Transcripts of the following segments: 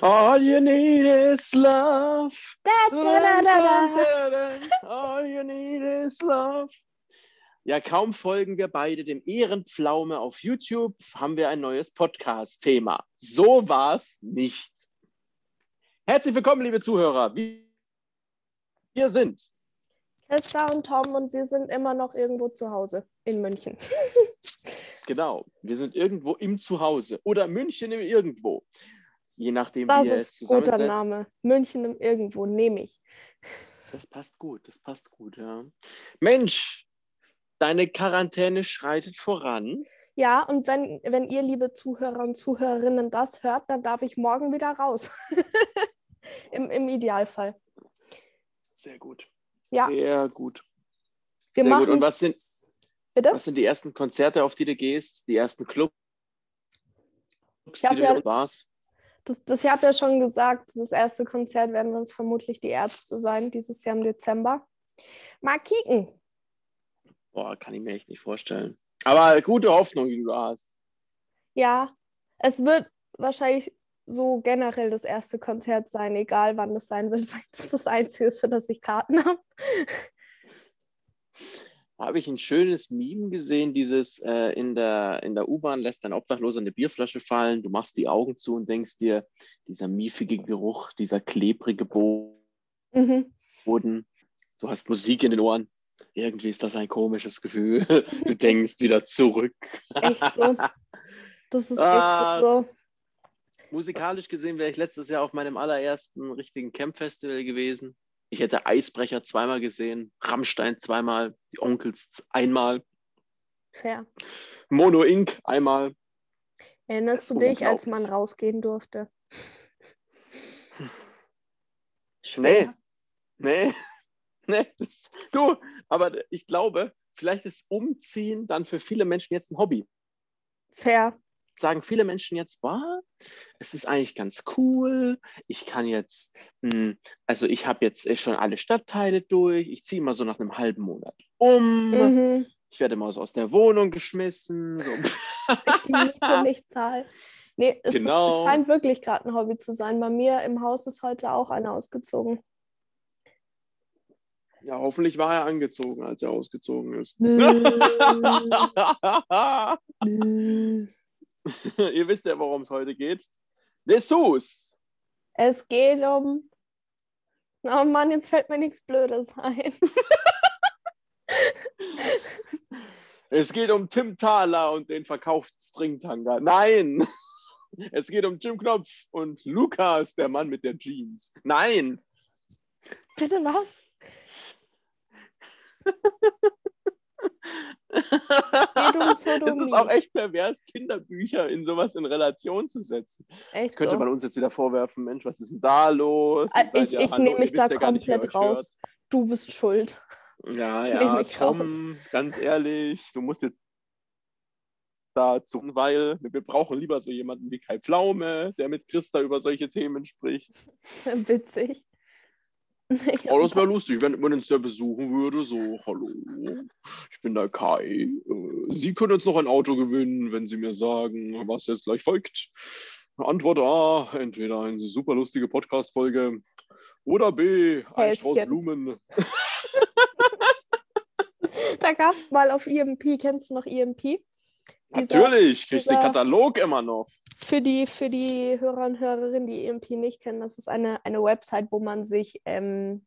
All you need is love. Da, da, da. All you need is love. Ja, kaum folgen wir beide dem Ehrenpflaume auf YouTube, haben wir ein neues Podcast-Thema. So war's nicht. Herzlich willkommen, liebe Zuhörer. Wir sind Christa und Tom und wir sind immer noch irgendwo zu Hause in München. Genau, wir sind irgendwo im Zuhause oder München im Irgendwo. Je nachdem, Das wie ihr es ist ein guter zusammensetzt. Name. München im Irgendwo, nehme ich. Das passt gut, das passt gut, ja. Mensch, deine Quarantäne schreitet voran. Ja, und wenn, wenn ihr, liebe Zuhörer und Zuhörerinnen, das hört, dann darf ich morgen wieder raus. Im, Im Idealfall. Sehr gut. Ja, Sehr gut. wir Sehr machen. gut. Und was sind, bitte? was sind die ersten Konzerte, auf die du gehst? Die ersten Clubs, Ich die ja- du warst? Das, das, ich habe ja schon gesagt, das erste Konzert werden vermutlich die Ärzte sein, dieses Jahr im Dezember. Mal kicken. Boah, kann ich mir echt nicht vorstellen. Aber gute Hoffnung, die du hast. Ja, es wird wahrscheinlich so generell das erste Konzert sein, egal wann das sein wird, weil das das Einzige ist, für das ich Karten habe. Da habe ich ein schönes Meme gesehen, dieses äh, in der, in der U-Bahn lässt ein Obdachloser eine Bierflasche fallen, du machst die Augen zu und denkst dir, dieser miefige Geruch, dieser klebrige Boden, Mhm. du hast Musik in den Ohren. Irgendwie ist das ein komisches Gefühl. Du denkst wieder zurück. Echt so. Das ist Ah. echt so. Musikalisch gesehen wäre ich letztes Jahr auf meinem allerersten richtigen Camp-Festival gewesen. Ich hätte Eisbrecher zweimal gesehen, Rammstein zweimal, die Onkels einmal, Fair. Mono Inc. einmal. Erinnerst du dich, als man rausgehen durfte? Nee, nee, nee. Das, du, aber ich glaube, vielleicht ist Umziehen dann für viele Menschen jetzt ein Hobby. Fair. Sagen viele Menschen jetzt, wow, es ist eigentlich ganz cool. Ich kann jetzt, mh, also ich habe jetzt äh, schon alle Stadtteile durch. Ich ziehe mal so nach einem halben Monat um. Mhm. Ich werde mal so aus der Wohnung geschmissen. So. Ich die Miete nicht zahle. Nee, es, ist, Genau. es scheint wirklich gerade ein Hobby zu sein. Bei mir im Haus ist heute auch einer ausgezogen. Ja, hoffentlich war er angezogen, als er ausgezogen ist. Ihr wisst ja, worum es heute geht. Dessous. Es geht um. Oh Mann, jetzt fällt mir nichts Blödes ein. Es geht um Tim Thaler und den verkauften Stringtanga. Nein! Es geht um Jim Knopf und Lukas, der Mann mit der Jeans. Nein! Bitte was? Sodomie. ist auch echt pervers, Kinderbücher in sowas in Relation zu setzen. Echt Könnte so. man uns jetzt wieder vorwerfen, Mensch, was ist denn da los? Äh, Ich, ja- ich nehme mich da ja nicht, komplett hört. raus. Du bist schuld. Ja, Ich ja, mich Tom, ganz ehrlich, du musst jetzt dazu, weil wir brauchen lieber so jemanden wie Kai Pflaume, der mit Christa über solche Themen spricht. Witzig. Oh, das wäre lustig, wenn man uns da besuchen würde, so, hallo, ich bin der Kai. Äh, Sie können uns noch ein Auto gewinnen, wenn Sie mir sagen, was jetzt gleich folgt. Antwort A, entweder eine super lustige Podcast-Folge oder B, ein Strauß. Blumen. Da gab es mal auf EMP, kennst du noch EMP? Dieser- Natürlich, kriegst den dieser- Katalog immer noch. Für die, für die Hörer und Hörerinnen, die EMP nicht kennen, das ist eine, eine Website, wo man sich ähm,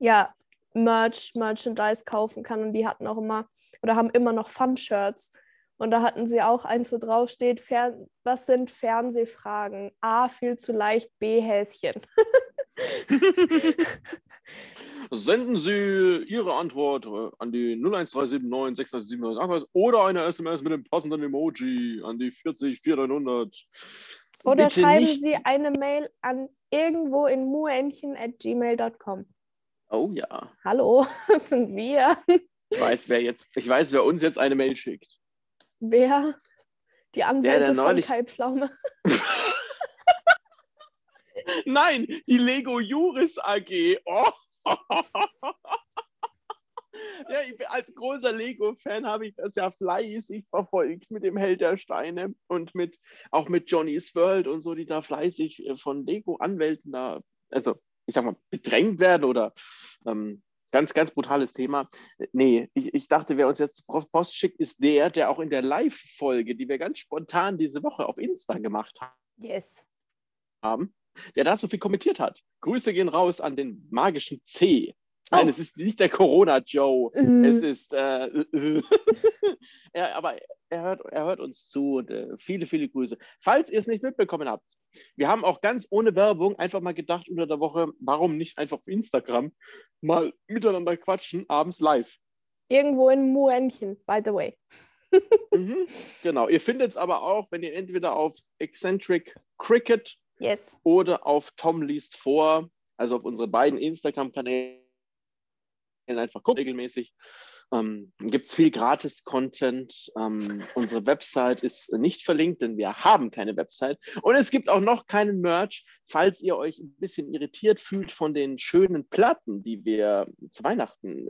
ja, Merch, Merchandise kaufen kann. Und die hatten auch immer oder haben immer noch Fun-Shirts. Und da hatten sie auch eins, wo drauf steht, Fern was sind Fernsehfragen? A, viel zu leicht, B, Häschen. Senden Sie Ihre Antwort äh, an die 01379 637 oder eine SMS mit dem passenden Emoji an die 40 4900. Oder Bitte schreiben nicht- Sie eine Mail an irgendwo in muenchen at gmail.com. Oh ja. Hallo, das sind wir. Ich weiß, wer jetzt, ich weiß, wer uns jetzt eine Mail schickt. Wer? Die Anwälte der von neulich- Kai Pflaume. Nein, die Lego Juris AG. Oh. Ja, ich, als großer Lego-Fan habe ich das ja fleißig verfolgt mit dem Held der Steine und mit auch mit Johnny's World und so, die da fleißig äh, von Lego-Anwälten da, also ich sag mal, bedrängt werden oder ähm, ganz, ganz brutales Thema. Nee, ich, ich dachte, wer uns jetzt Post schickt, ist der, der auch in der Live-Folge, die wir ganz spontan diese Woche auf Insta gemacht haben, Yes. haben, der da so viel kommentiert hat. Grüße gehen raus an den magischen C. Nein, Oh. es ist nicht der Corona-Joe. Äh. Es ist, äh, äh, ja, aber er hört, er hört uns zu und äh, viele, viele Grüße. Falls ihr es nicht mitbekommen habt, wir haben auch ganz ohne Werbung einfach mal gedacht unter der Woche, warum nicht einfach auf Instagram mal miteinander quatschen, abends live. Irgendwo in Muenchen, by the way. Mhm, genau, ihr findet es aber auch, wenn ihr entweder auf Eccentric Cricket Yes. oder auf Tom liest vor, also auf unsere beiden Instagram-Kanäle einfach guckt regelmäßig. Ähm, Gibt es viel Gratis-Content. Ähm, unsere Website ist nicht verlinkt, denn wir haben keine Website. Und es gibt auch noch keinen Merch. Falls ihr euch ein bisschen irritiert fühlt von den schönen Platten, die wir zu Weihnachten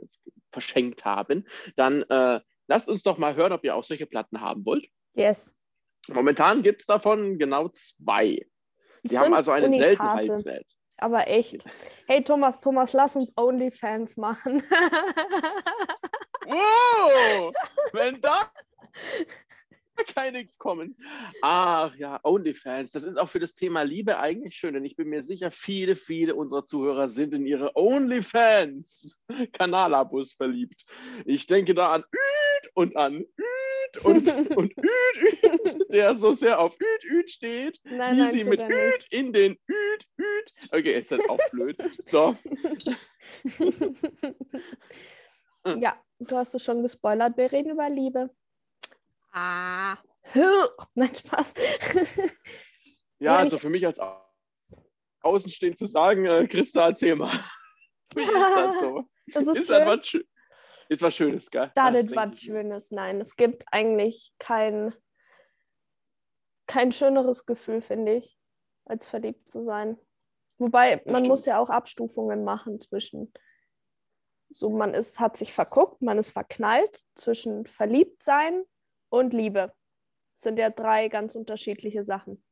verschenkt haben, dann äh, lasst uns doch mal hören, ob ihr auch solche Platten haben wollt. Yes. Momentan gibt es davon genau zwei. Die Das haben also einen Unikate, Seltenheitswert. Aber echt. Hey Thomas, Thomas, lass uns OnlyFans machen. Wow! Wenn da keine kommen. Ach ja, OnlyFans. Das ist auch für das Thema Liebe eigentlich schön, denn ich bin mir sicher, viele, viele unserer Zuhörer sind in ihre OnlyFans-Kanalabos verliebt. Ich denke da an Üt und an Üt und, und Üt, Üt, der so sehr auf Üt, Üt steht. nein, wie nein, sie mit Üt nicht. in den Üt, Üt. Okay, ist das auch blöd. So, ja, du hast es schon gespoilert. Wir reden über Liebe. Ah. Nein, Spaß. ja, also für mich als Au- Außenstehend zu sagen, äh, Christa, erzähl mal. Ist das so? Das ist, Ist, das schön. was, schö- ist was Schönes, gell? Da Das das denke was. Schönes. Nein, es gibt eigentlich kein, kein schöneres Gefühl, finde ich, als verliebt zu sein. Wobei, man stimmt. muss ja auch Abstufungen machen zwischen, so man ist, hat sich verguckt, man ist verknallt, zwischen verliebt sein und Liebe. Das sind ja drei ganz unterschiedliche Sachen.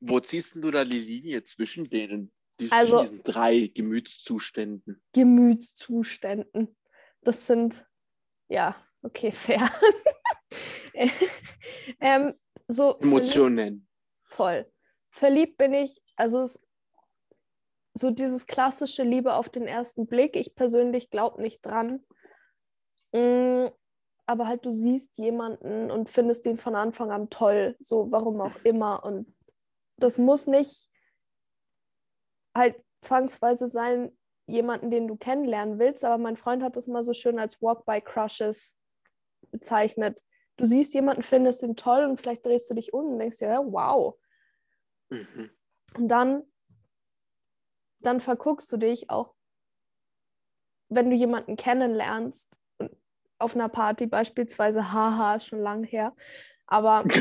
Wo ziehst du da die Linie zwischen denen, die, Also- zwischen diesen drei Gemütszuständen? Gemütszuständen. Das sind, ja, okay, fair. ähm, so verliebt- Emotionen. Voll. Verliebt bin ich, also es, so dieses klassische Liebe auf den ersten Blick. Ich persönlich glaube nicht dran. Mm, aber halt, du siehst jemanden und findest ihn von Anfang an toll, so warum auch immer. Und das muss nicht halt zwangsweise sein, jemanden, den du kennenlernen willst. Aber mein Freund hat das mal so schön als Walk-by-Crushes bezeichnet. Du siehst jemanden, findest ihn toll und vielleicht drehst du dich um und denkst dir, ja, wow. Mhm. Und dann, dann verguckst du dich auch, wenn du jemanden kennenlernst, auf einer Party beispielsweise, haha, ist schon lang her, aber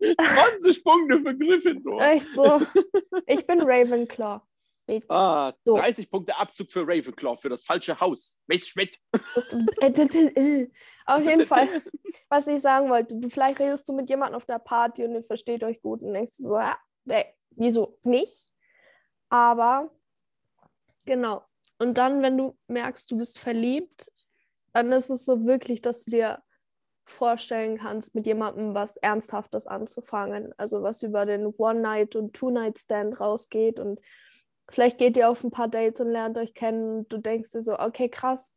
20 Punkte für Gryffindor. echt so, ich bin Ravenclaw. Bitch. Ah, So. 30 Punkte Abzug für Ravenclaw für das falsche Haus. D- äh. Auf jeden Fall, was ich sagen wollte, du vielleicht redest du mit jemandem auf der Party und ihr versteht euch gut und denkst du so, ja, nee, wieso nicht? Aber genau. Und dann, wenn du merkst, du bist verliebt, dann ist es so wirklich, dass du dir vorstellen kannst, mit jemandem was Ernsthaftes anzufangen. Also was über den One-Night- und Two-Night-Stand rausgeht und vielleicht geht ihr auf ein paar Dates und lernt euch kennen und du denkst dir so, okay, krass,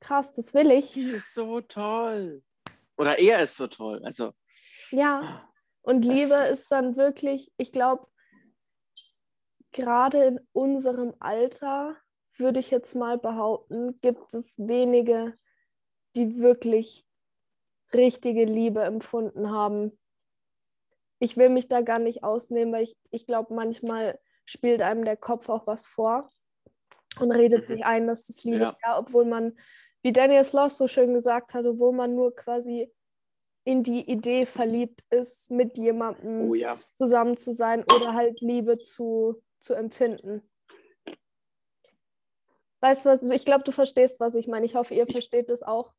krass, das will ich. Die ist so toll. Oder er ist so toll. Also, Ja. Und Das- Liebe ist dann wirklich, ich glaube, gerade in unserem Alter, würde ich jetzt mal behaupten, gibt es wenige, die wirklich richtige Liebe empfunden haben. Ich will mich da gar nicht ausnehmen, weil ich, ich glaube, manchmal spielt einem der Kopf auch was vor und redet Mhm. sich ein, dass das Liebe, Ja. ja. obwohl man, wie Daniel Sloss so schön gesagt hat, obwohl man nur quasi in die Idee verliebt ist, mit jemandem oh ja. zusammen zu sein oder halt Liebe zu, zu empfinden. Weißt du was? Ich glaube, du verstehst, was ich meine. Ich hoffe, ihr versteht das auch.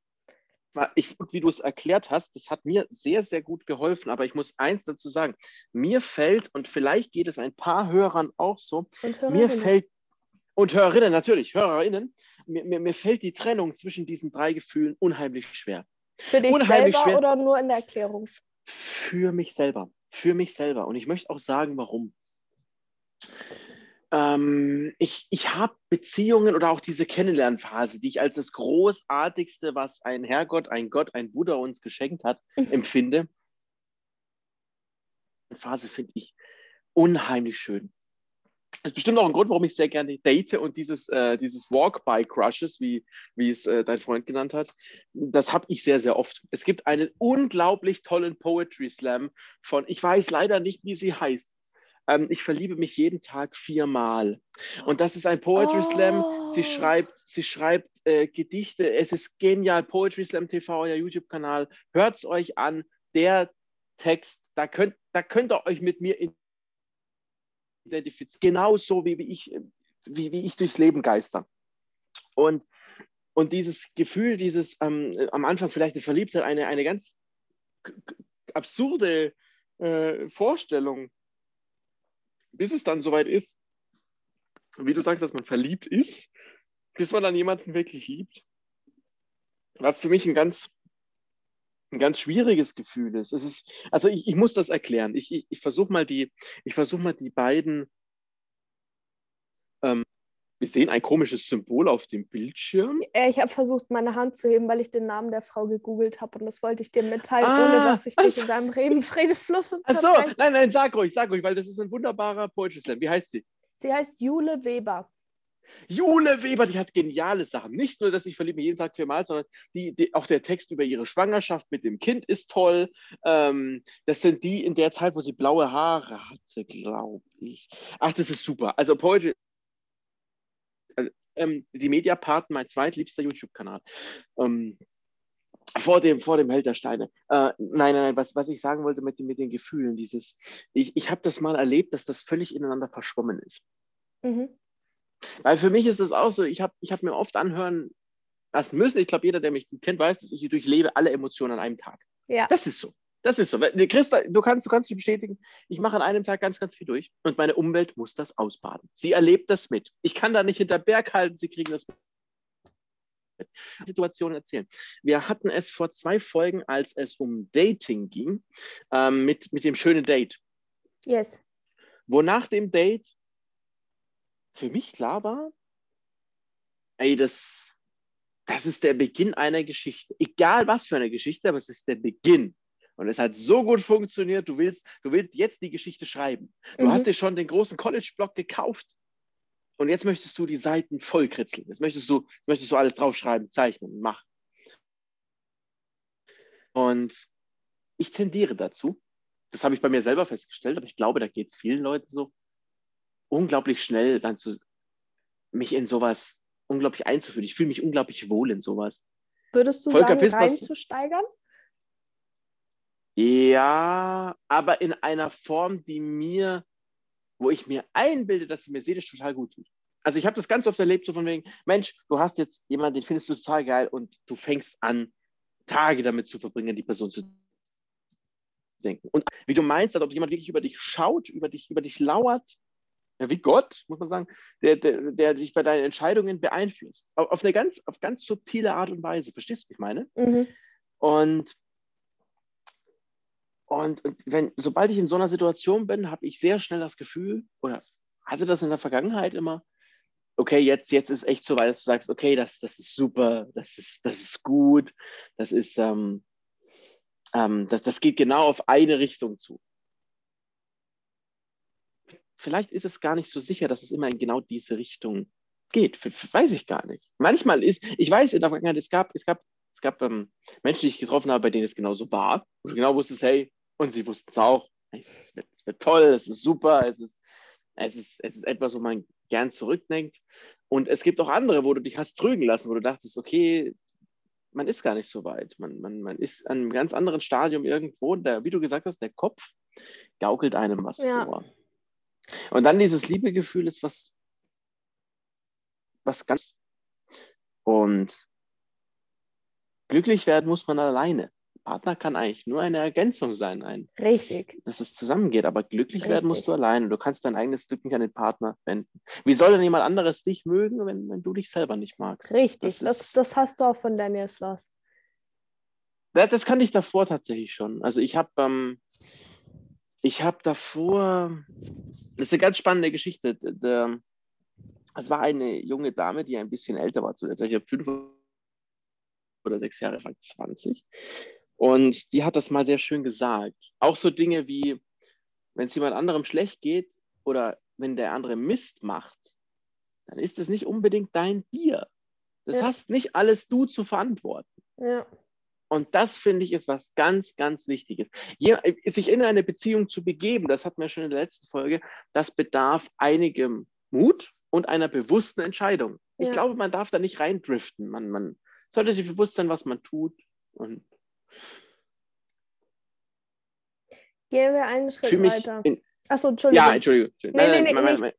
Ich, wie du es erklärt hast, das hat mir sehr, sehr gut geholfen. Aber ich muss eins dazu sagen: Mir fällt, und vielleicht geht es ein paar Hörern auch so, mir fällt, und Hörerinnen natürlich, Hörerinnen, mir, mir, mir fällt die Trennung zwischen diesen drei Gefühlen unheimlich schwer. Für dich unheimlich selber schwer. oder nur in der Erklärung? Für mich selber. Für mich selber. Und ich möchte auch sagen, warum. Ähm, ich ich habe Beziehungen oder auch diese Kennenlernphase, die ich als das Großartigste, was ein Herrgott, ein Gott, ein Buddha uns geschenkt hat, empfinde. Phase finde ich unheimlich schön. Das ist bestimmt auch ein Grund, warum ich sehr gerne date und dieses, äh, dieses Walk-by-Crushes, wie, wie es äh, dein Freund genannt hat, das habe ich sehr, sehr oft. Es gibt einen unglaublich tollen Poetry Slam von, ich weiß leider nicht, wie sie heißt. Ähm, ich verliebe mich jeden Tag viermal. Und das ist ein Poetry Slam. Oh. Sie schreibt, sie schreibt äh, Gedichte. Es ist genial. Poetry Slam TV, euer YouTube-Kanal. Hört es euch an. Der Text, da könnt, da könnt ihr euch mit mir identifizieren. Genauso wie, wie, ich, wie, wie ich durchs Leben geister. Und, und dieses Gefühl, dieses ähm, am Anfang vielleicht eine Verliebtheit, eine, eine ganz absurde äh, Vorstellung, bis es dann soweit ist, wie du sagst, dass man verliebt ist, bis man dann jemanden wirklich liebt. Was für mich ein ganz, ein ganz schwieriges Gefühl ist. Es ist also ich, ich muss das erklären. Ich, ich, ich versuche mal, versuch mal die beiden. Wir sehen ein komisches Symbol auf dem Bildschirm. Ich habe versucht, meine Hand zu heben, weil ich den Namen der Frau gegoogelt habe und das wollte ich dir mitteilen, ah, ohne dass ich dich also, in deinem Reden Fluss und Ach so, nein, nein, sag ruhig, sag ruhig, weil das ist ein wunderbarer Poetry Slam. Wie heißt sie? Sie heißt Jule Weber. Jule Weber, die hat geniale Sachen. Nicht nur, dass ich verliebe mich jeden Tag viermal, sondern die, die, auch der Text über ihre Schwangerschaft mit dem Kind ist toll. Ähm, das sind die in der Zeit, wo sie blaue Haare hatte, glaube ich. Ach, das ist super. Also Poetry, ähm, die Mediapart, mein zweitliebster YouTube-Kanal. Ähm, vor dem, vor dem Held der Steine. Äh, nein, nein, nein, was, was ich sagen wollte mit, mit den Gefühlen, dieses, ich, ich habe das mal erlebt, dass das völlig ineinander verschwommen ist. Mhm. Weil für mich ist das auch so, ich habe ich hab mir oft anhören lassen müssen, ich glaube, jeder, der mich kennt, weiß, dass ich durchlebe alle Emotionen an einem Tag. Ja. Das ist so. Das ist so. Christa, du kannst, du kannst dich bestätigen, ich mache an einem Tag ganz, ganz viel durch und meine Umwelt muss das ausbaden. Sie erlebt das mit. Ich kann da nicht hinter Berg halten, sie kriegen das mit. Situationen erzählen. Wir hatten es vor zwei Folgen, als es um Dating ging, ähm, mit, mit dem schönen Date. Yes. Wo nach dem Date für mich klar war, ey, das, das ist der Beginn einer Geschichte. Egal was für eine Geschichte, aber es ist der Beginn. Und es hat so gut funktioniert, du willst, du willst jetzt die Geschichte schreiben. Du mhm. hast dir schon den großen College-Block gekauft und jetzt möchtest du die Seiten vollkritzeln. Jetzt möchtest du, möchtest du alles draufschreiben, zeichnen machen. Und ich tendiere dazu, das habe ich bei mir selber festgestellt, aber ich glaube, da geht es vielen Leuten so, unglaublich schnell dann zu, mich in sowas unglaublich einzuführen. Ich fühle mich unglaublich wohl in sowas. Würdest du Volker sagen, Piss, reinzusteigern? Ja, aber in einer Form, die mir, wo ich mir einbilde, dass sie mir seelisch total gut tut. Also ich habe das ganz oft erlebt, so von wegen, Mensch, du hast jetzt jemanden, den findest du total geil und du fängst an, Tage damit zu verbringen, die Person zu denken. Und wie du meinst, als ob jemand wirklich über dich schaut, über dich, über dich lauert, ja, wie Gott, muss man sagen, der, der, der sich bei deinen Entscheidungen beeinflusst. Auf eine ganz, auf ganz subtile Art und Weise. Verstehst du, was ich meine? Mhm. Und, und, und wenn, sobald ich in so einer Situation bin, habe ich sehr schnell das Gefühl, oder hatte das in der Vergangenheit immer, okay, jetzt, jetzt ist echt so weit, dass du sagst, okay, das, das ist super, das ist, das ist gut, das ist, ähm, ähm, das, das geht genau auf eine Richtung zu vielleicht ist es gar nicht so sicher, dass es immer in genau diese Richtung geht. Weiß ich gar nicht. Manchmal ist, ich weiß in der Vergangenheit, es gab, es gab, es gab ähm, Menschen, die ich getroffen habe, bei denen es genauso war, wo du genau wusstest, hey, und sie wussten es auch, es wird, es wird toll, es ist super, es ist, es ist, es ist etwas, wo man gern zurückdenkt. Und es gibt auch andere, wo du dich hast trügen lassen, wo du dachtest, okay, man ist gar nicht so weit. Man, man, man ist an einem ganz anderen Stadium irgendwo. Der, wie du gesagt hast, der Kopf gaukelt einem was ja. vor. Und dann dieses Liebegefühl ist was, was ganz, Und glücklich werden muss man alleine. Partner kann eigentlich nur eine Ergänzung sein, ein, Richtig. dass es zusammengeht. Aber glücklich werden Richtig. musst du alleine. Du kannst dein eigenes Glück nicht an den Partner wenden. Wie soll denn jemand anderes dich mögen, wenn, wenn du dich selber nicht magst? Richtig. Das Das, ist- das, hast du auch von Daniel Sloss. Das, das kannte ich davor tatsächlich schon. Also ich habe ähm, ich habe davor, das ist eine ganz spannende Geschichte. Der- Es war eine junge Dame, die ein bisschen älter war zu der Zeit. Ich habe fünf oder sechs Jahre, fast 20. Und die hat das mal sehr schön gesagt. Auch so Dinge wie, wenn es jemand anderem schlecht geht oder wenn der andere Mist macht, dann ist es nicht unbedingt dein Bier. Das Ja. hast nicht alles du zu verantworten. Ja. Und das finde ich ist was ganz, ganz Wichtiges. Je, sich in eine Beziehung zu begeben, das hatten wir schon in der letzten Folge, das bedarf einigem Mut und einer bewussten Entscheidung. Ich Ja. glaube, man darf da nicht reindriften. Man, man sollte sich bewusst sein, was man tut. Und Gehen wir einen Schritt weiter. In, Achso, Entschuldigung. ja, Entschuldigung. Entschuldigung. Nee, Nein, nee, nein, nee, mein-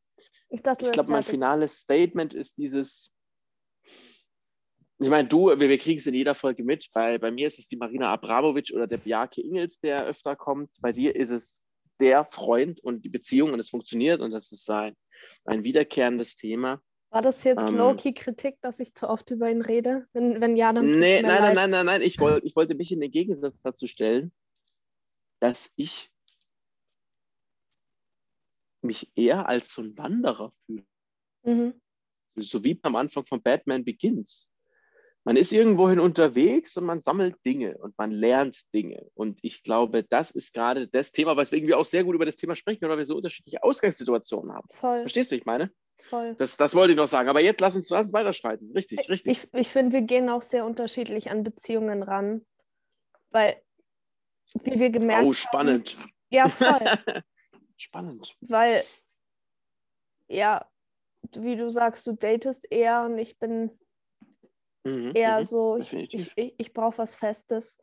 ich dachte, du ich wärst glaube, mein finales Statement ist dieses. Ich meine, du, wir, wir kriegen es in jeder Folge mit. Bei, bei mir ist es die Marina Abramovic oder der Bjarke Ingels, der öfter kommt. Bei dir ist es der Freund und die Beziehung und es funktioniert und das ist ein, ein wiederkehrendes Thema. War das jetzt Ähm, Low-Key-Kritik, dass ich zu oft über ihn rede? Wenn, wenn ja, dann Nee, nein, nein, nein, nein, nein. Ich, wollt, ich wollte mich in den Gegensatz dazu stellen, dass ich mich eher als so ein Wanderer fühle. Mhm. so wie am Anfang von Batman Begins. Man ist irgendwohin unterwegs und man sammelt Dinge und man lernt Dinge. Und ich glaube, das ist gerade das Thema, weswegen wir auch sehr gut über das Thema sprechen, weil wir so unterschiedliche Ausgangssituationen haben. Voll, Verstehst du, wie ich meine? Voll. Das, das wollte ich noch sagen. Aber jetzt lass uns, lass uns weiterschreiten. Richtig, richtig. Ich, ich finde, wir gehen auch sehr unterschiedlich an Beziehungen ran. Weil, wie wir gemerkt oh, spannend. haben. Ja, voll. spannend. weil, ja, wie du sagst, du datest eher und ich bin Mhm, eher mhm. so, ich, ich, ich, ich brauche was Festes.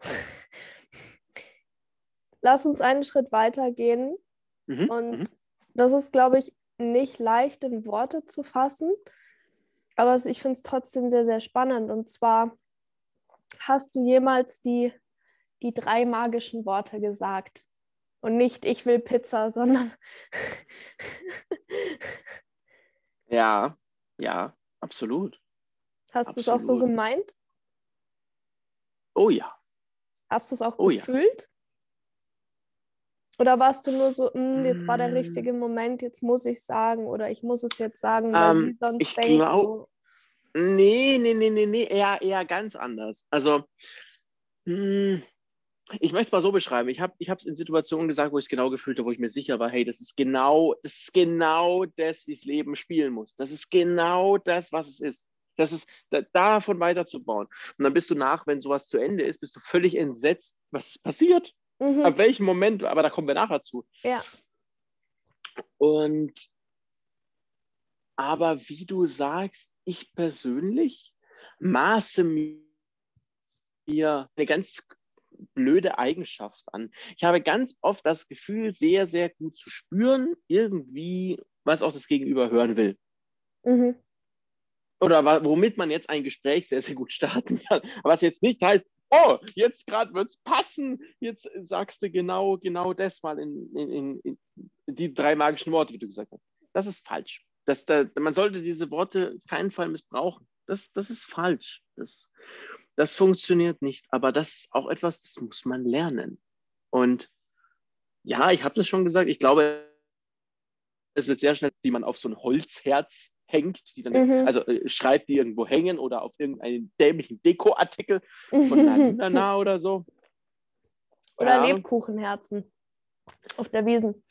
Lass uns einen Schritt weiter gehen. Mhm, Und mhm. das ist, glaube ich, nicht leicht in Worte zu fassen, aber ich finde es trotzdem sehr, sehr spannend. Und zwar, hast du jemals die, die drei magischen Worte gesagt? Und nicht, ich will Pizza, sondern Ja, ja, absolut. hast du es auch so gemeint? Oh ja. Hast du es auch Oh gefühlt? Oder warst du nur so, "Mm, jetzt war der Mm. richtige Moment, jetzt muss ich sagen oder ich muss es jetzt sagen, weil Ähm, sie sonst ich denken. glaub- Nee, nee, nee, nee, nee, eher, eher ganz anders. Also, hm, ich möchte es mal so beschreiben. Ich habe es in Situationen gesagt, wo ich es genau gefühlt habe, wo ich mir sicher war, hey, das ist genau, das ist genau das, wie das Leben spielen muss. Das ist genau das, was es ist. Das ist da, davon weiterzubauen. Und dann bist du nach, wenn sowas zu Ende ist, bist du völlig entsetzt, was ist passiert. Mhm, Ab welchem Moment, aber da kommen wir nachher zu. ja, Und aber wie du sagst, ich persönlich maße mir eine ganz blöde Eigenschaft an. Ich habe ganz oft das Gefühl, sehr, sehr gut zu spüren, irgendwie, was auch das Gegenüber hören will. mhm, Oder womit man jetzt ein Gespräch sehr, sehr gut starten kann. Aber was jetzt nicht heißt, oh, jetzt gerade wird es passen, jetzt sagst du genau, genau das mal in, in, in, die drei magischen Worte, wie du gesagt hast. Das ist falsch. Das, da, man sollte diese Worte keinen Fall missbrauchen. Das, das ist falsch. Das, das funktioniert nicht. Aber das ist auch etwas, das muss man lernen. Und ja, ich habe das schon gesagt. Ich glaube, es wird sehr schnell, die man auf so ein Holzherz hängt, die dann, Mhm. also äh, schreibt, die irgendwo hängen oder auf irgendeinen dämlichen Dekoartikel von Nana oder so. Oder Ahnung. Lebkuchenherzen auf der Wiesen.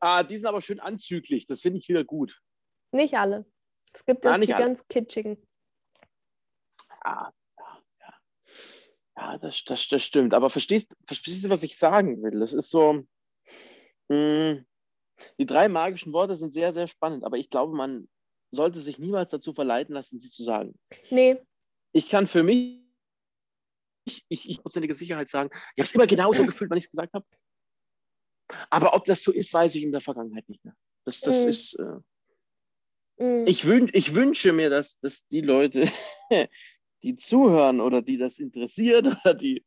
Ah, die sind aber schön anzüglich. Das finde ich wieder gut. Nicht alle. Es gibt Ah, auch nicht die alle. ganz kitschigen. Ah, ja, ja. Ja, das, das, das stimmt. Aber verstehst, verstehst du, was ich sagen will? Das ist so. Mh, die drei magischen Worte sind sehr, sehr spannend, aber ich glaube, man sollte sich niemals dazu verleiten lassen, sie zu sagen. Nee, Ich kann für mich, ich, ich, prozentige Sicherheit sagen, ich habe es immer genauso gefühlt, wenn ich es gesagt habe. Aber ob das so ist, weiß ich in der Vergangenheit nicht mehr. Das, das Mhm. ist. Äh, Mhm. Ich, wün ich wünsche mir, dass, dass die Leute, die zuhören oder die das interessiert oder die,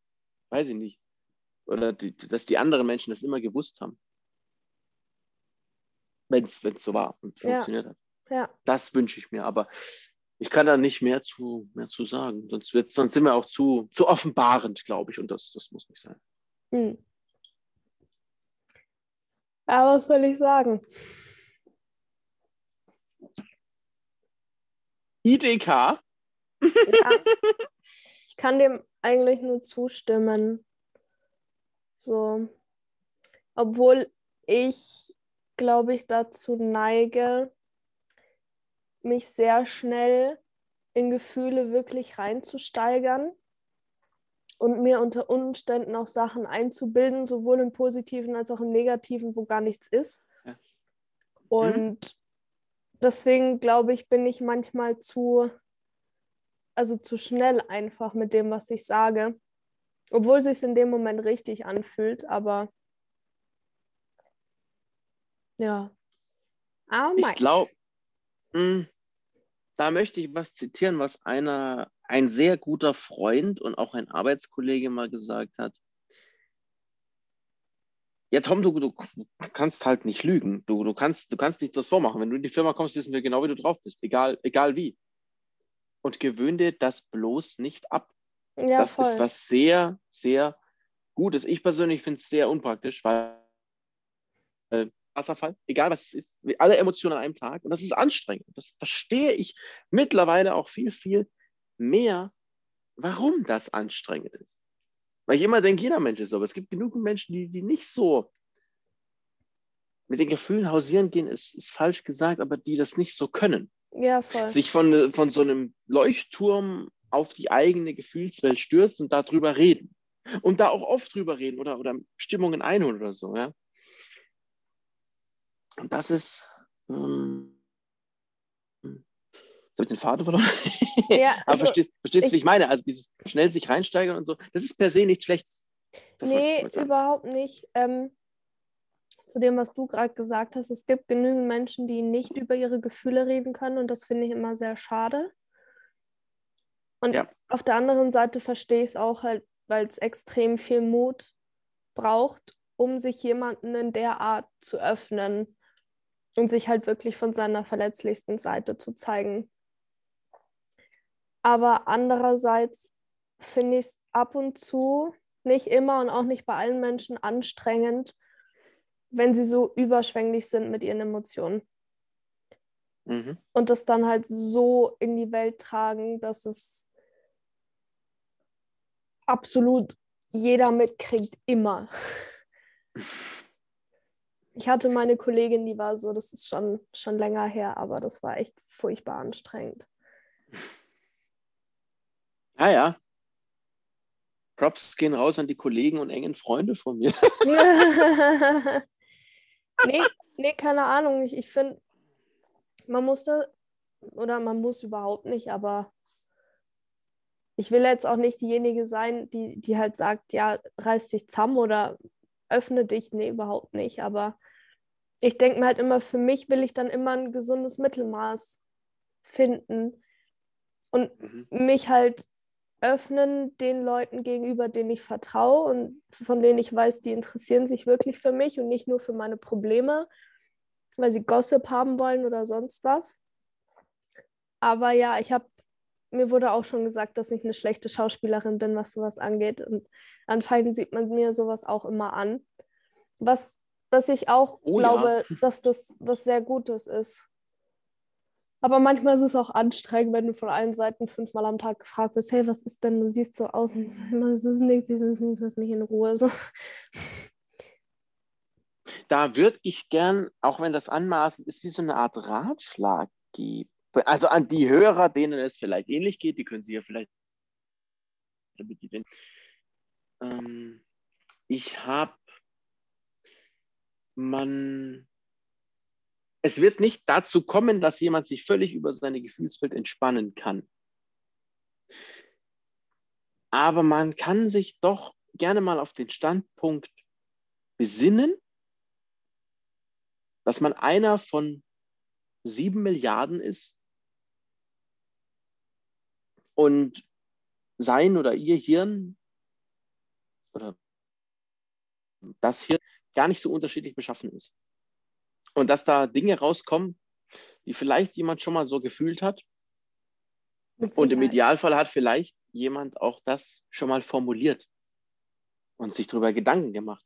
weiß ich nicht, oder die, dass die anderen Menschen das immer gewusst haben. Wenn es so war und Ja. funktioniert hat. Ja. Das wünsche ich mir, aber ich kann da nicht mehr zu, mehr zu sagen. Sonst, wird's, sonst sind wir auch zu, zu offenbarend, glaube ich, und das, das muss nicht sein. Hm. Ja, was soll ich sagen? IDK, Ja. Ich kann dem eigentlich nur zustimmen. So. Obwohl ich, glaube ich, dazu neige, mich sehr schnell in Gefühle wirklich reinzusteigern und mir unter Umständen auch Sachen einzubilden, sowohl im Positiven als auch im Negativen, wo gar nichts ist. Ja. Und deswegen glaube ich, bin ich manchmal zu, also zu schnell einfach mit dem, was ich sage. Obwohl es sich in dem Moment richtig anfühlt, aber ja. Ah, ich glaube, da möchte ich was zitieren, was einer, ein sehr guter Freund und auch ein Arbeitskollege mal gesagt hat. Ja, Tom, du, du kannst halt nicht lügen. Du, du, kannst, du kannst nicht das vormachen. Wenn du in die Firma kommst, wissen wir genau, wie du drauf bist. Egal, egal wie. Und gewöhn dir das bloß nicht ab. Ja, das voll. ist was sehr, sehr Gutes. Ich persönlich finde es sehr unpraktisch, weil äh, Wasserfall, egal was es ist, alle Emotionen an einem Tag. Und das ist anstrengend. Das verstehe ich mittlerweile auch viel, viel mehr, warum das anstrengend ist. Weil ich immer denke, jeder Mensch ist so, aber es gibt genug Menschen, die, die nicht so mit den Gefühlen hausieren gehen, ist, ist falsch gesagt, aber die das nicht so können Ja, voll. sich von, von so einem Leuchtturm auf die eigene Gefühlswelt stürzen und darüber reden. Und da auch oft drüber reden oder, oder Stimmungen einholen oder so, ja. Und das ist. Ähm, soll ich den Faden verloren? Ja, Aber also, verstehst, verstehst du, ich- wie ich meine? Also dieses schnell sich reinsteigern und so, das ist per se nichts Schlechtes. Das Nee, überhaupt nicht. Ähm, zu dem, was du gerade gesagt hast, es gibt genügend Menschen, die nicht über ihre Gefühle reden können und das finde ich immer sehr schade. Und Ja. auf der anderen Seite verstehe ich es auch halt, weil es extrem viel Mut braucht, um sich jemanden in der Art zu öffnen und sich halt wirklich von seiner verletzlichsten Seite zu zeigen. Aber andererseits finde ich es ab und zu, nicht immer und auch nicht bei allen Menschen anstrengend, wenn sie so überschwänglich sind mit ihren Emotionen Mhm. und das dann halt so in die Welt tragen, dass es absolut jeder mitkriegt, immer. Ich hatte meine Kollegin, die war so, das ist schon, schon länger her, aber das war echt furchtbar anstrengend. Ah ja. Props gehen raus an die Kollegen und engen Freunde von mir. nee, nee, keine Ahnung. Ich, ich finde, man musste, oder man muss überhaupt nicht, aber ich will jetzt auch nicht diejenige sein, die, die halt sagt, ja, reiß dich zusammen oder öffne dich. Nee, überhaupt nicht. Aber ich denke mir halt immer, für mich will ich dann immer ein gesundes Mittelmaß finden und Mhm. mich halt öffnen den Leuten gegenüber, denen ich vertraue und von denen ich weiß, die interessieren sich wirklich für mich und nicht nur für meine Probleme, weil sie Gossip haben wollen oder sonst was. Aber ja, ich habe, mir wurde auch schon gesagt, dass ich eine schlechte Schauspielerin bin, was sowas angeht. Und anscheinend sieht man mir sowas auch immer an. Was, was ich auch Oh ja. glaube, dass das was sehr Gutes ist. Aber manchmal ist es auch anstrengend, wenn du von allen Seiten fünfmal am Tag gefragt wirst, hey, was ist denn, du siehst so aus, es ist nichts, es ist nichts, lass mich in Ruhe. So. Da würde ich gern, auch wenn das anmaßend ist, wie so eine Art Ratschlag geben. Also an die Hörer, denen es vielleicht ähnlich geht, die können sie ja vielleicht damit die ähm, ich habe man es wird nicht dazu kommen, dass jemand sich völlig über seine Gefühlswelt entspannen kann. Aber man kann sich doch gerne mal auf den Standpunkt besinnen, dass man einer von sieben Milliarden ist und sein oder ihr Hirn oder das Hirn gar nicht so unterschiedlich beschaffen ist. Und dass da Dinge rauskommen, die vielleicht jemand schon mal so gefühlt hat. Und im Idealfall hat vielleicht jemand auch das schon mal formuliert und sich darüber Gedanken gemacht.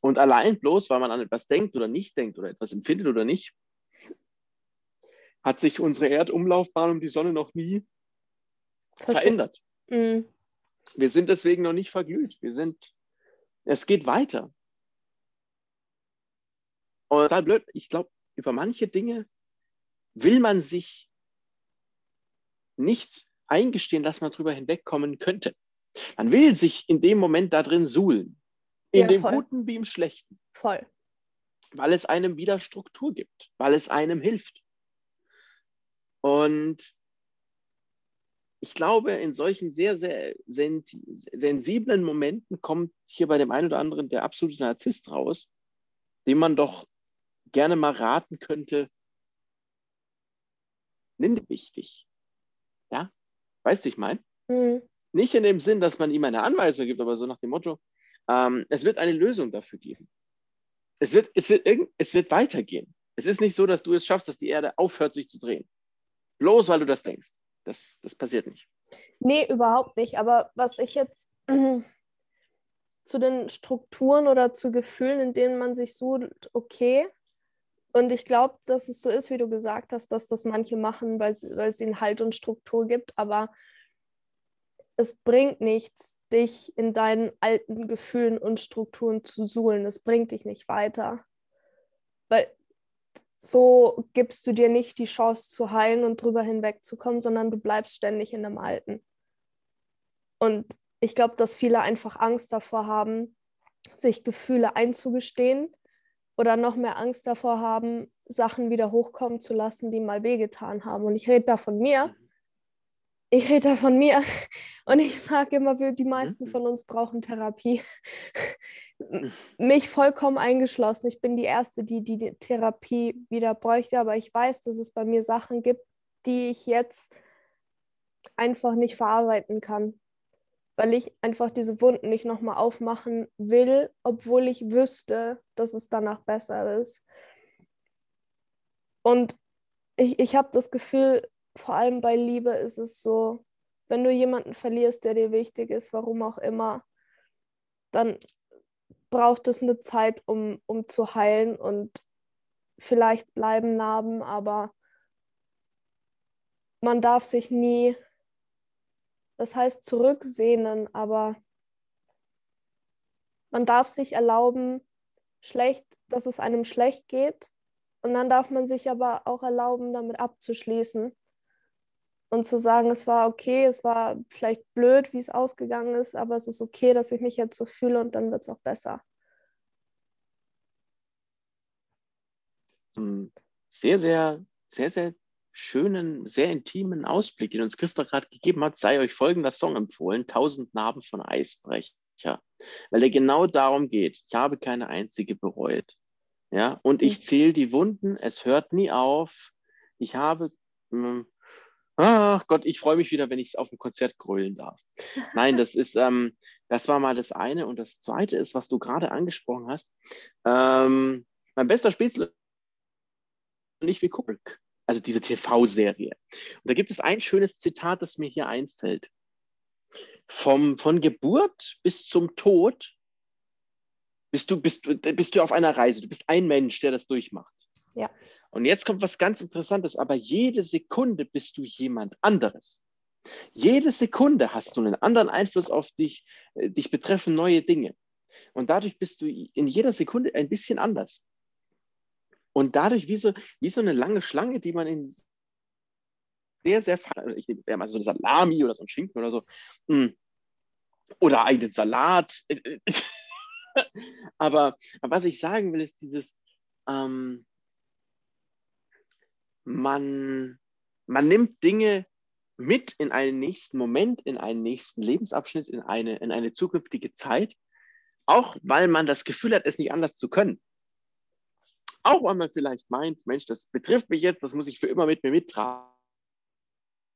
Und allein bloß, weil man an etwas denkt oder nicht denkt oder etwas empfindet oder nicht, hat sich unsere Erdumlaufbahn um die Sonne noch nie verändert. Mhm. Wir sind deswegen noch nicht verglüht. Wir sind, es geht weiter. Und total blöd, ich glaube, über manche Dinge will man sich nicht eingestehen, dass man drüber hinwegkommen könnte. Man will sich in dem Moment da drin suhlen. In ja, dem voll. Guten wie im Schlechten. Voll. Weil es einem wieder Struktur gibt, weil es einem hilft. Und ich glaube, in solchen sehr, sehr sensiblen Momenten kommt hier bei dem einen oder anderen der absolute Narzisst raus, dem man doch gerne mal raten könnte, nimm wichtig. Ja, weißt du, ich meine? Mhm. Nicht in dem Sinn, dass man ihm eine Anweisung gibt, aber so nach dem Motto, ähm, es wird eine Lösung dafür geben. Es wird, es, wird irgend, es wird weitergehen. Es ist nicht so, dass du es schaffst, dass die Erde aufhört, sich zu drehen. Bloß weil du das denkst. Das, das passiert nicht. Nee, überhaupt nicht. Aber was ich jetzt zu den Strukturen oder zu Gefühlen, in denen man sich sucht, okay, und ich glaube, dass es so ist, wie du gesagt hast, dass das manche machen, weil es ihnen Halt und Struktur gibt. Aber es bringt nichts, dich in deinen alten Gefühlen und Strukturen zu suhlen. Es bringt dich nicht weiter. So gibst du dir nicht die Chance zu heilen und drüber hinwegzukommen, sondern du bleibst ständig in dem Alten. Und ich glaube, dass viele einfach Angst davor haben, sich Gefühle einzugestehen oder noch mehr Angst davor haben, Sachen wieder hochkommen zu lassen, die mal wehgetan haben. Und ich rede da von mir. Ich rede da von mir. Und ich sage immer, wir, die meisten von uns brauchen Therapie. Mich vollkommen eingeschlossen. Ich bin die Erste, die die Therapie wieder bräuchte. Aber ich weiß, dass es bei mir Sachen gibt, die ich jetzt einfach nicht verarbeiten kann weil ich einfach diese Wunden nicht nochmal aufmachen will, obwohl ich wüsste, dass es danach besser ist. Und ich, ich habe das Gefühl, vor allem bei Liebe ist es so, wenn du jemanden verlierst, der dir wichtig ist, warum auch immer, dann braucht es eine Zeit, um, um zu heilen und vielleicht bleiben Narben, aber man darf sich nie das heißt zurücksehnen, aber man darf sich erlauben, schlecht, dass es einem schlecht geht. Und dann darf man sich aber auch erlauben, damit abzuschließen und zu sagen, es war okay, es war vielleicht blöd, wie es ausgegangen ist, aber es ist okay, dass ich mich jetzt so fühle und dann wird es auch besser. Sehr, sehr, sehr, sehr schönen, sehr intimen Ausblick, den uns Christa gerade gegeben hat, sei euch folgender Song empfohlen, Tausend Narben von Eisbrecher, weil er genau darum geht. Ich habe keine einzige bereut. Ja, und ich mhm. zähle die Wunden, es hört nie auf. Ich habe, hm, ach Gott, ich freue mich wieder, wenn ich es auf dem Konzert grölen darf. Nein, das ist, ähm, das war mal das eine. Und das zweite ist, was du gerade angesprochen hast. Ähm, mein bester Spätzle nicht wie Kubrick also diese TV-Serie. Und da gibt es ein schönes Zitat, das mir hier einfällt. Vom, von Geburt bis zum Tod bist du, bist, bist du auf einer Reise. Du bist ein Mensch, der das durchmacht. Ja. Und jetzt kommt was ganz Interessantes, aber jede Sekunde bist du jemand anderes. Jede Sekunde hast du einen anderen Einfluss auf dich, äh, dich betreffen neue Dinge. Und dadurch bist du in jeder Sekunde ein bisschen anders. Und dadurch wie so, wie so eine lange Schlange, die man in sehr, sehr, ich nehme eher mal so eine Salami oder so ein Schinken oder so, hm. oder einen Salat. aber, aber, was ich sagen will, ist dieses, ähm, man, man nimmt Dinge mit in einen nächsten Moment, in einen nächsten Lebensabschnitt, in eine, in eine zukünftige Zeit, auch weil man das Gefühl hat, es nicht anders zu können. Auch wenn man vielleicht meint, Mensch, das betrifft mich jetzt, das muss ich für immer mit mir mittragen.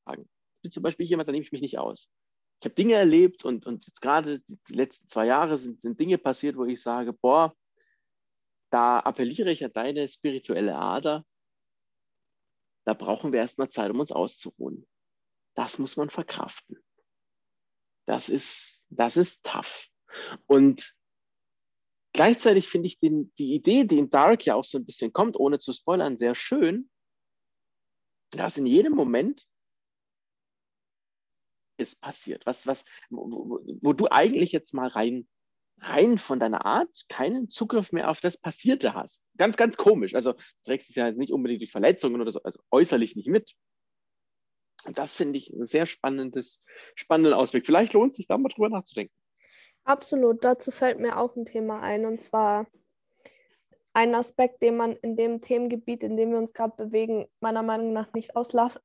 Ich bin zum Beispiel jemand, da nehme ich mich nicht aus. Ich habe Dinge erlebt und, und jetzt gerade die, die letzten zwei Jahre sind, sind Dinge passiert, wo ich sage, boah, da appelliere ich an deine spirituelle Ader. Da brauchen wir erstmal Zeit, um uns auszuruhen. Das muss man verkraften. Das ist, das ist tough. Und gleichzeitig finde ich den, die Idee, die in Dark ja auch so ein bisschen kommt, ohne zu spoilern, sehr schön, dass in jedem Moment ist passiert, was, was, wo, wo, du eigentlich jetzt mal rein, rein von deiner Art keinen Zugriff mehr auf das Passierte hast. Ganz, ganz komisch. Also du trägst es ja nicht unbedingt durch Verletzungen oder so, also äußerlich nicht mit. Und das finde ich ein sehr spannendes, spannenden Ausweg. Vielleicht lohnt es sich da mal drüber nachzudenken. Absolut, dazu fällt mir auch ein Thema ein, und zwar ein Aspekt, den man in dem Themengebiet, in dem wir uns gerade bewegen, meiner Meinung nach nicht auslassen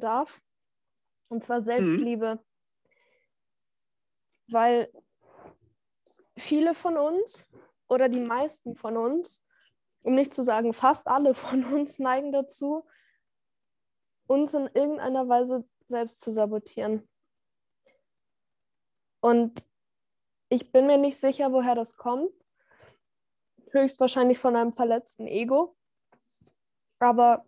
darf, und zwar mhm. Selbstliebe. Mhm. Weil viele von uns oder die meisten von uns, um nicht zu sagen fast alle von uns, neigen dazu, uns in irgendeiner Weise selbst zu sabotieren. Und ich bin mir nicht sicher, woher das kommt. Höchstwahrscheinlich von einem verletzten Ego. Aber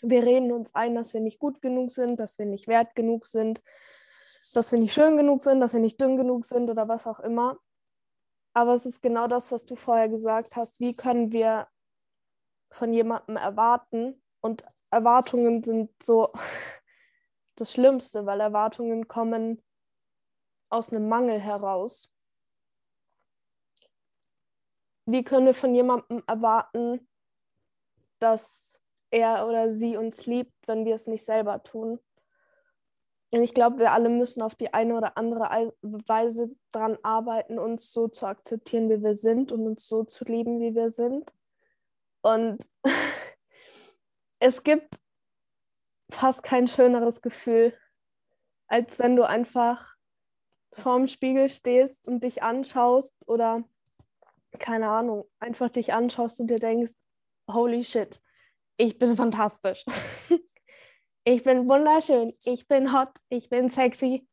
wir reden uns ein, dass wir nicht gut genug sind, dass wir nicht wert genug sind, dass wir nicht schön genug sind, dass wir nicht dünn genug sind oder was auch immer. Aber es ist genau das, was du vorher gesagt hast. Wie können wir von jemandem erwarten? Und Erwartungen sind so das Schlimmste, weil Erwartungen kommen aus einem Mangel heraus. Wie können wir von jemandem erwarten, dass er oder sie uns liebt, wenn wir es nicht selber tun? Und ich glaube, wir alle müssen auf die eine oder andere Weise daran arbeiten, uns so zu akzeptieren, wie wir sind und uns so zu lieben, wie wir sind. Und es gibt fast kein schöneres Gefühl, als wenn du einfach vorm Spiegel stehst und dich anschaust oder keine Ahnung, einfach dich anschaust und dir denkst, holy shit, ich bin fantastisch. ich bin wunderschön, ich bin hot, ich bin sexy,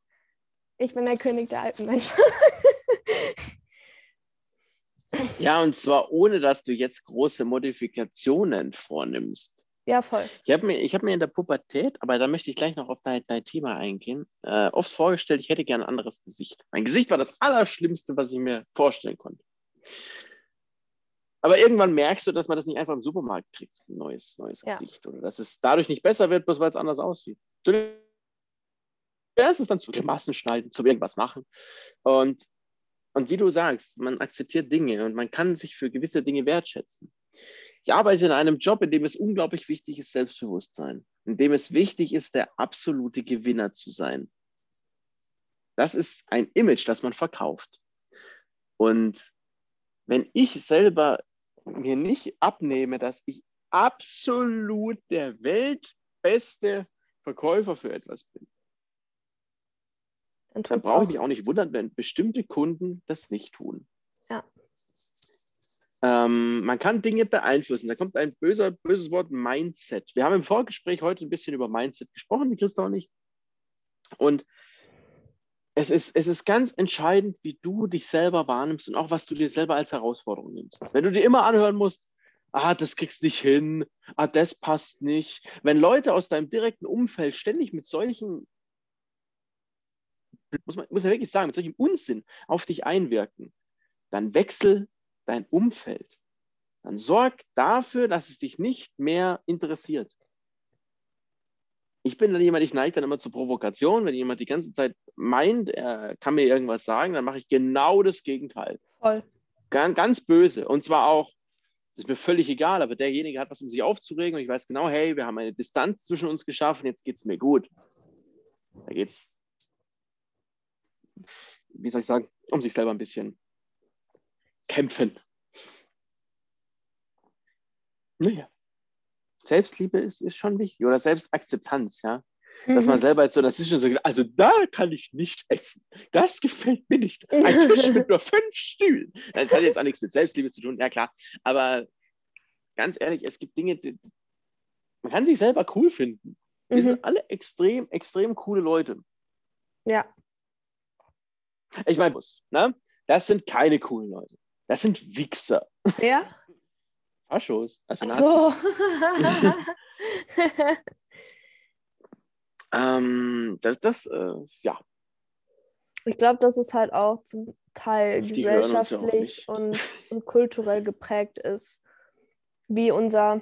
ich bin der König der alten Menschen. ja, und zwar ohne, dass du jetzt große Modifikationen vornimmst. Ja, voll. Ich habe mir, hab mir in der Pubertät, aber da möchte ich gleich noch auf dein, dein Thema eingehen, äh, oft vorgestellt, ich hätte gern ein anderes Gesicht. Mein Gesicht war das Allerschlimmste, was ich mir vorstellen konnte. Aber irgendwann merkst du, dass man das nicht einfach im Supermarkt kriegt, ein neues, neues ja. Gesicht. Oder dass es dadurch nicht besser wird, bloß weil es anders aussieht. Zuerst ist dann zu Grimassen schneiden, zu irgendwas machen. Und, und wie du sagst, man akzeptiert Dinge und man kann sich für gewisse Dinge wertschätzen. Ich arbeite in einem Job, in dem es unglaublich wichtig ist, Selbstbewusstsein, in dem es wichtig ist, der absolute Gewinner zu sein. Das ist ein Image, das man verkauft. Und wenn ich selber mir nicht abnehme, dass ich absolut der weltbeste Verkäufer für etwas bin, dann brauche ich mich auch nicht wundern, wenn bestimmte Kunden das nicht tun. Ja. Ähm, man kann Dinge beeinflussen. Da kommt ein böser, böses Wort Mindset. Wir haben im Vorgespräch heute ein bisschen über Mindset gesprochen, die Christa und ich. Und es ist, es ist ganz entscheidend, wie du dich selber wahrnimmst und auch was du dir selber als Herausforderung nimmst. Wenn du dir immer anhören musst, ah, das kriegst du nicht hin, ah, das passt nicht. Wenn Leute aus deinem direkten Umfeld ständig mit solchen, muss man, muss man wirklich sagen, mit solchem Unsinn auf dich einwirken, dann wechsel dein Umfeld, dann sorg dafür, dass es dich nicht mehr interessiert. Ich bin dann jemand, ich neige dann immer zur Provokation. Wenn jemand die ganze Zeit meint, er kann mir irgendwas sagen, dann mache ich genau das Gegenteil. Voll. Ganz, ganz böse. Und zwar auch, das ist mir völlig egal, aber derjenige hat was, um sich aufzuregen und ich weiß genau, hey, wir haben eine Distanz zwischen uns geschaffen, jetzt geht es mir gut. Da geht es, wie soll ich sagen, um sich selber ein bisschen kämpfen. Naja. Selbstliebe ist, ist schon wichtig oder Selbstakzeptanz, ja. dass man Mhm. selber jetzt so dazwischen so, also da kann ich nicht essen. Das gefällt mir nicht. Ein Tisch mit nur fünf Stühlen. Das hat jetzt auch nichts mit Selbstliebe zu tun, ja klar. Aber ganz ehrlich, es gibt Dinge, die, man kann sich selber cool finden. Wir Mhm. sind alle extrem, extrem coole Leute. Ja. Ich meine, ne? das sind keine coolen Leute. Das sind Wichser. Ja? Faschos. Also Nazis. so. Ähm, das, das, äh, ja. Ich glaube, dass es halt auch zum Teil Die ja gesellschaftlich nicht. und, und kulturell geprägt ist, wie unser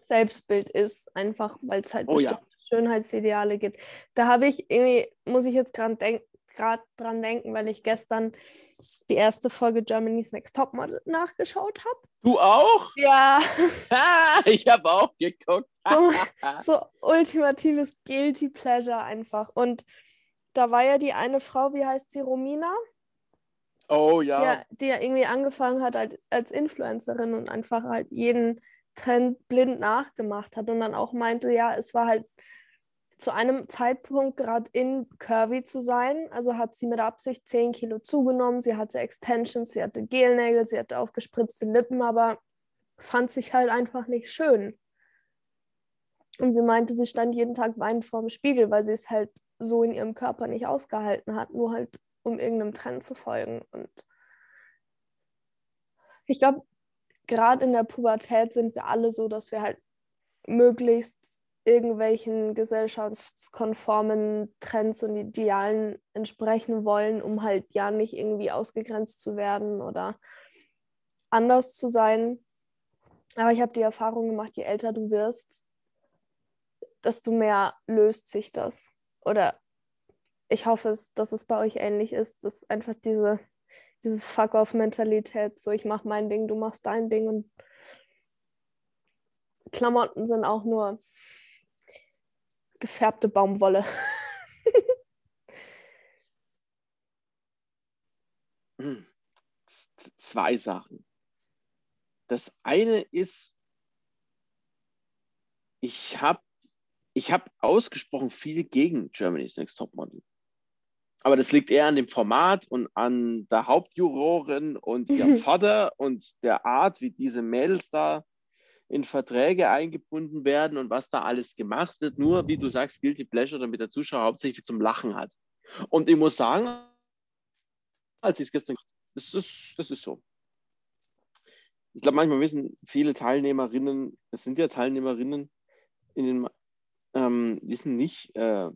Selbstbild ist, einfach weil es halt Oh ja. bestimmte Schönheitsideale gibt. Da habe ich irgendwie, muss ich jetzt gerade denk, grad dran denken, weil ich gestern die erste Folge Germany's Next Topmodel nachgeschaut habe. Du auch? Ja, Ah, ich habe auch geguckt. so, so ultimatives Guilty Pleasure einfach. Und da war ja die eine Frau, wie heißt sie, Romina? oh die ja. ja, die ja irgendwie angefangen hat als, als Influencerin und einfach halt jeden Trend blind nachgemacht hat und dann auch meinte, ja, es war halt zu einem Zeitpunkt gerade in curvy zu sein. Also hat sie mit Absicht 10 Kilo zugenommen. Sie hatte Extensions, sie hatte Gelnägel, sie hatte aufgespritzte Lippen, aber fand sich halt einfach nicht schön. Und sie meinte, sie stand jeden Tag weinend vor dem Spiegel, weil sie es halt so in ihrem Körper nicht ausgehalten hat, nur halt um irgendeinem Trend zu folgen. Und ich glaube, gerade in der Pubertät sind wir alle so, dass wir halt möglichst irgendwelchen gesellschaftskonformen Trends und Idealen entsprechen wollen, um halt ja nicht irgendwie ausgegrenzt zu werden oder anders zu sein. Aber ich habe die Erfahrung gemacht, je älter du wirst, desto mehr löst sich das. Oder ich hoffe, dass es bei euch ähnlich ist, dass einfach diese, diese Fuck-off-Mentalität, so ich mach mein Ding, du machst dein Ding und Klamotten sind auch nur gefärbte Baumwolle. Hm. Zwei Sachen. Das eine ist, ich habe ich hab ausgesprochen viel gegen Germany's Next Topmodel. Aber das liegt eher an dem Format und an der Hauptjurorin und ihrem Vater und der Art, wie diese Mädels da in Verträge eingebunden werden und was da alles gemacht wird. Nur, wie du sagst, Guilty Pleasure, damit der Zuschauer hauptsächlich zum Lachen hat. Und ich muss sagen, als ich es gestern, das ist, das ist so. Ich glaube, manchmal wissen viele Teilnehmerinnen, es sind ja Teilnehmerinnen, in den, ähm, wissen nicht, äh,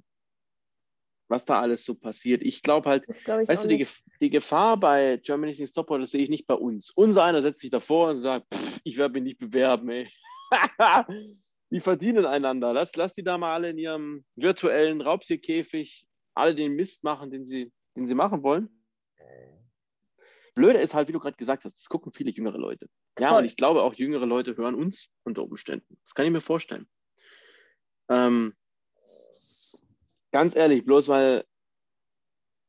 was da alles so passiert. Ich glaube halt, Das glaube ich weißt du, die. Gef die Gefahr bei Germany's Next Topmodel, das sehe ich nicht bei uns. Unser einer setzt sich davor und sagt, "Pff, ich werde mich nicht bewerben, ey. die verdienen einander. Lass, lass die da mal alle in ihrem virtuellen Raubtierkäfig alle den Mist machen, den sie, den sie machen wollen. Blöde ist halt, wie du gerade gesagt hast, das gucken viele jüngere Leute. Ja, Voll. und ich glaube auch jüngere Leute hören uns unter Umständen. Das kann ich mir vorstellen. Ähm, ganz ehrlich, bloß weil,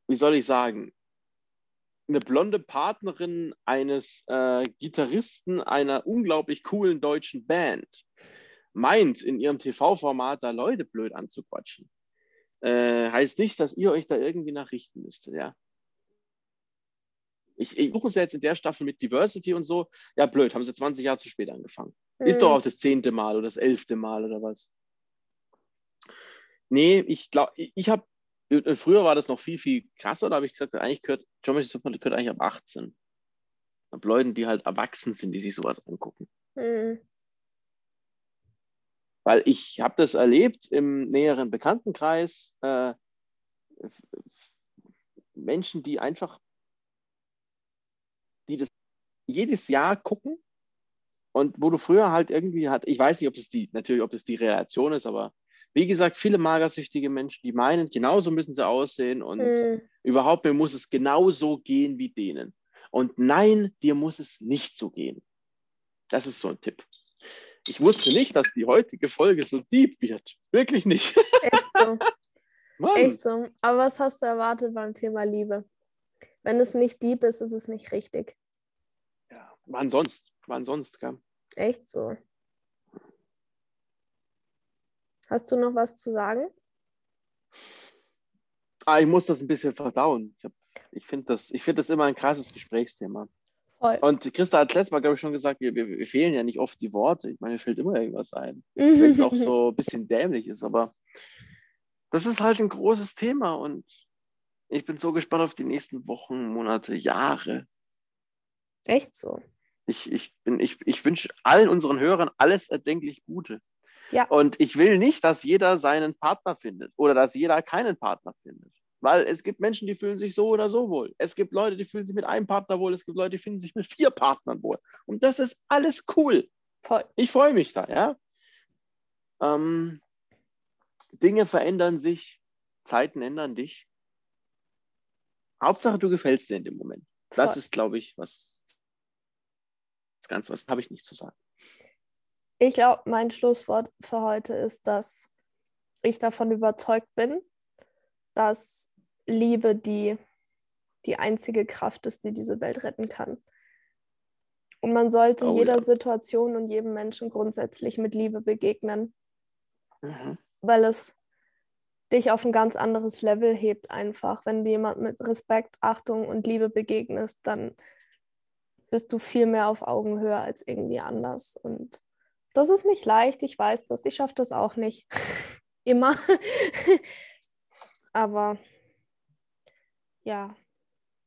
wie soll ich sagen, eine blonde Partnerin eines äh, Gitarristen einer unglaublich coolen deutschen Band meint, in ihrem TV-Format da Leute blöd anzuquatschen, äh, heißt nicht, dass ihr euch da irgendwie nachrichten müsstet, ja. Ich, ich suche es ja jetzt in der Staffel mit Diversity und so. Ja, blöd, haben sie 20 Jahre zu spät angefangen. Ist doch Hm. auch das zehnte Mal oder das elfte Mal oder was. Nee, ich glaube, ich, habe, früher war das noch viel, viel krasser, da habe ich gesagt, eigentlich gehört, Germany's Supermodel gehört eigentlich ab 18. Ab Leuten, die halt erwachsen sind, die sich sowas angucken. Hm. Weil ich habe das erlebt im näheren Bekanntenkreis, äh, Menschen, die einfach, die das jedes Jahr gucken und wo du früher halt irgendwie hat, ich weiß nicht, ob das die, natürlich, ob das die Reaktion ist, aber wie gesagt, viele magersüchtige Menschen, die meinen, genauso müssen sie aussehen und Hm. überhaupt, mir muss es genauso gehen wie denen. Und nein, dir muss es nicht so gehen. Das ist so ein Tipp. Ich wusste nicht, dass die heutige Folge so deep wird. Wirklich nicht. Echt so. Mann. Echt so. Aber was hast du erwartet beim Thema Liebe? Wenn es nicht deep ist, ist es nicht richtig. Ja, wann sonst? Wann sonst? Gell? Echt so. Hast du noch was zu sagen? Ah, ich muss das ein bisschen verdauen. Ich, ich finde das, ich find das immer ein krasses Gesprächsthema. Voll. Und Christa hat letztes Mal, glaube ich, schon gesagt, wir, wir, wir fehlen ja nicht oft die Worte. Ich meine, mir fällt immer irgendwas ein. Wenn es auch so ein bisschen dämlich ist. Aber das ist halt ein großes Thema und ich bin so gespannt auf die nächsten Wochen, Monate, Jahre. Echt so. Ich, ich, bin- ich, ich wünsche allen unseren Hörern alles erdenklich Gute. Ja. Und ich will nicht, dass jeder seinen Partner findet oder dass jeder keinen Partner findet. Weil es gibt Menschen, die fühlen sich so oder so wohl. Es gibt Leute, die fühlen sich mit einem Partner wohl. Es gibt Leute, die fühlen sich mit vier Partnern wohl. Und das ist alles cool. Voll. Ich freue mich da, ja. Ähm, Dinge verändern sich, Zeiten ändern dich. Hauptsache, du gefällst dir in dem Moment. Das Voll. ist, glaube ich, was. Das Ganze, was habe ich nicht zu sagen. Ich glaube, mein Schlusswort für heute ist, dass ich davon überzeugt bin, dass Liebe die, die einzige Kraft ist, die diese Welt retten kann. Und man sollte Oh jeder ja. Situation und jedem Menschen grundsätzlich mit Liebe begegnen, Mhm. weil es dich auf ein ganz anderes Level hebt einfach. Wenn du jemand mit Respekt, Achtung und Liebe begegnest, dann bist du viel mehr auf Augenhöhe als irgendwie anders. Und das ist nicht leicht, ich weiß das. Ich schaffe das auch nicht. Immer. Aber ja.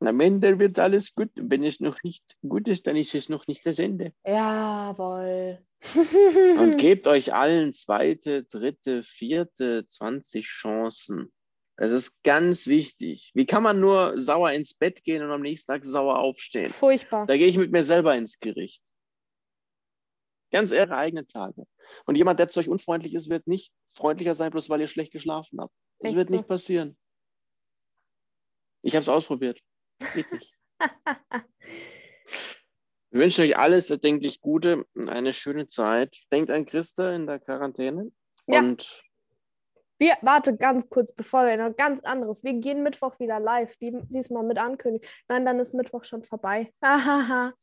Am Ende wird alles gut. Wenn es noch nicht gut ist, dann ist es noch nicht das Ende. Jawohl. Und gebt euch allen zweite, dritte, vierte, 20 Chancen. Das ist ganz wichtig. Wie kann man nur sauer ins Bett gehen und am nächsten Tag sauer aufstehen? Furchtbar. Da gehe ich mit mir selber ins Gericht. Ganz eure eigene Klage. Und jemand, der zu euch unfreundlich ist, wird nicht freundlicher sein, bloß weil ihr schlecht geschlafen habt. Das Echt wird so. nicht passieren. Ich habe es ausprobiert. Geht nicht. Wir wünschen euch alles erdenklich Gute und eine schöne Zeit. Denkt an Christa in der Quarantäne. Ja. Und Wir, warte ganz kurz, bevor wir noch ganz anderes. Wir gehen Mittwoch wieder live, die, diesmal mit Ankündigung. Nein, dann ist Mittwoch schon vorbei.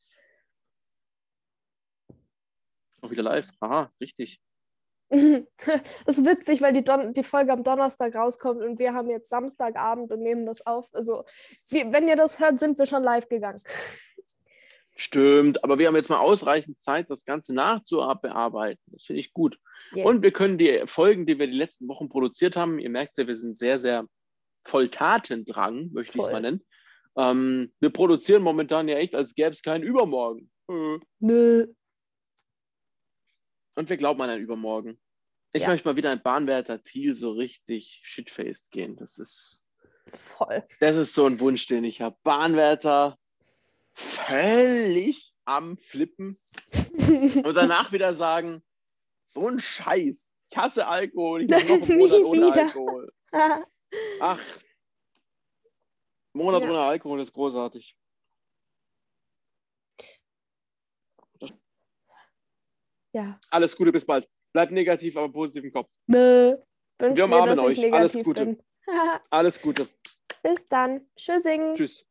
Auch wieder live. Aha, richtig. Das ist witzig, weil die, Don die Folge am Donnerstag rauskommt und wir haben jetzt Samstagabend und nehmen das auf. Also, wenn ihr das hört, sind wir schon live gegangen. Stimmt, aber wir haben jetzt mal ausreichend Zeit, das Ganze nachzubearbeiten. Das finde ich gut. Yes. Und wir können die Folgen, die wir die letzten Wochen produziert haben, ihr merkt ja, wir sind sehr, sehr voll Tatendrang, möchte ich es mal nennen. Ähm, wir produzieren momentan ja echt, als gäbe es keinen Übermorgen. Äh. Nö. Und wir glauben an ein Übermorgen. Ich Ja. möchte mal wieder ein Bahnwärter Thiel so richtig shitfaced gehen. Das ist, Voll. das ist so ein Wunsch, den ich habe. Bahnwärter völlig am Flippen und danach wieder sagen, so ein Scheiß. Ich hasse Alkohol. Ich mache noch einen Monat ohne wieder. Alkohol. Ach, Monat Ja. ohne Alkohol ist großartig. Ja. Alles Gute, bis bald. Bleibt negativ, aber positiv im Kopf. Nö. Wir umarmen euch. Alles Gute. Alles Gute. Bis dann. Tschüssing. Tschüss.